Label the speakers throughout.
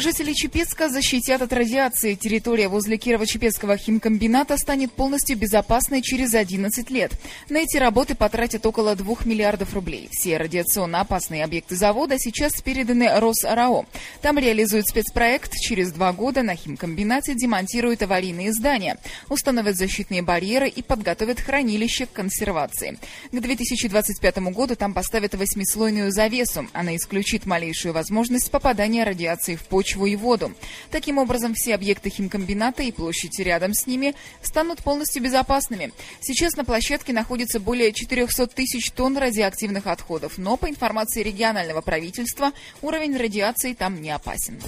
Speaker 1: Жители Чепецка защитят от радиации. Территория возле Кирово-Чепецкого химкомбината станет полностью безопасной через 11 лет. На эти работы потратят около 2 миллиардов рублей. Все радиационно опасные объекты завода сейчас переданы Росарао. Там реализуют спецпроект. Через два года на химкомбинате демонтируют аварийные здания, установят защитные барьеры и подготовят хранилище к консервации. К 2025 году там поставят восьмислойную завесу. Она исключит малейшую возможность попадания радиации в почву почву и воду. Таким образом, все объекты химкомбината и площади рядом с ними станут полностью безопасными. Сейчас на площадке находится более 400 тысяч тонн радиоактивных отходов, но по информации регионального правительства уровень радиации там не опасен.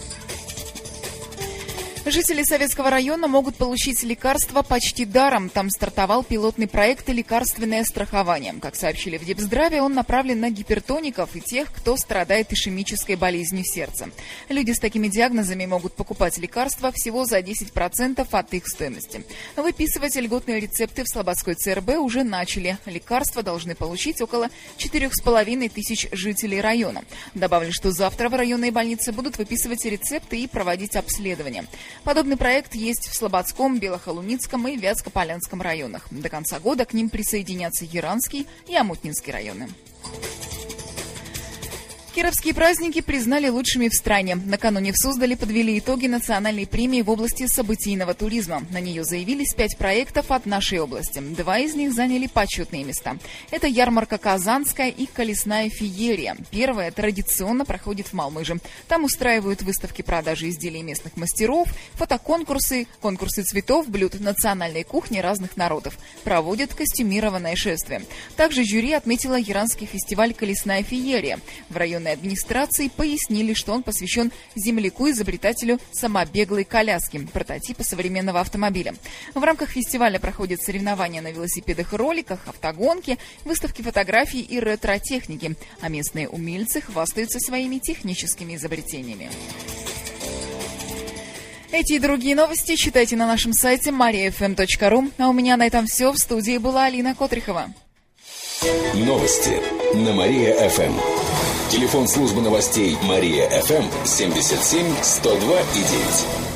Speaker 1: Жители Советского района могут получить лекарства почти даром. Там стартовал пилотный проект «Лекарственное страхование». Как сообщили в Депздраве, он направлен на гипертоников и тех, кто страдает ишемической болезнью сердца. Люди с такими диагнозами могут покупать лекарства всего за 10% от их стоимости. Выписывать льготные рецепты в Слободской ЦРБ уже начали. Лекарства должны получить около 4,5 тысяч жителей района. Добавлю, что завтра в районные больницы будут выписывать рецепты и проводить обследования. Подобный проект есть в Слободском, Белохолуницком и Вятскополянском районах. До конца года к ним присоединятся Яранский и Амутнинский районы. Кировские праздники признали лучшими в стране. Накануне в Суздале подвели итоги национальной премии в области событийного туризма. На нее заявились пять проектов от нашей области. Два из них заняли почетные места. Это ярмарка Казанская и колесная феерия. Первая традиционно проходит в Малмыже. Там устраивают выставки продажи изделий местных мастеров, фотоконкурсы, конкурсы цветов, блюд национальной кухни разных народов. Проводят костюмированное шествие. Также жюри отметила Иранский фестиваль «Колесная феерия». В районе районной администрации пояснили, что он посвящен земляку-изобретателю самобеглой коляски, прототипа современного автомобиля. В рамках фестиваля проходят соревнования на велосипедах и роликах, автогонки, выставки фотографий и ретро-техники, а местные умельцы хвастаются своими техническими изобретениями. Эти и другие новости читайте на нашем сайте mariafm.ru. А у меня на этом все. В студии была Алина Котрихова.
Speaker 2: Новости на Мария-ФМ. Телефон службы новостей Мария ФМ 77 102 и 9.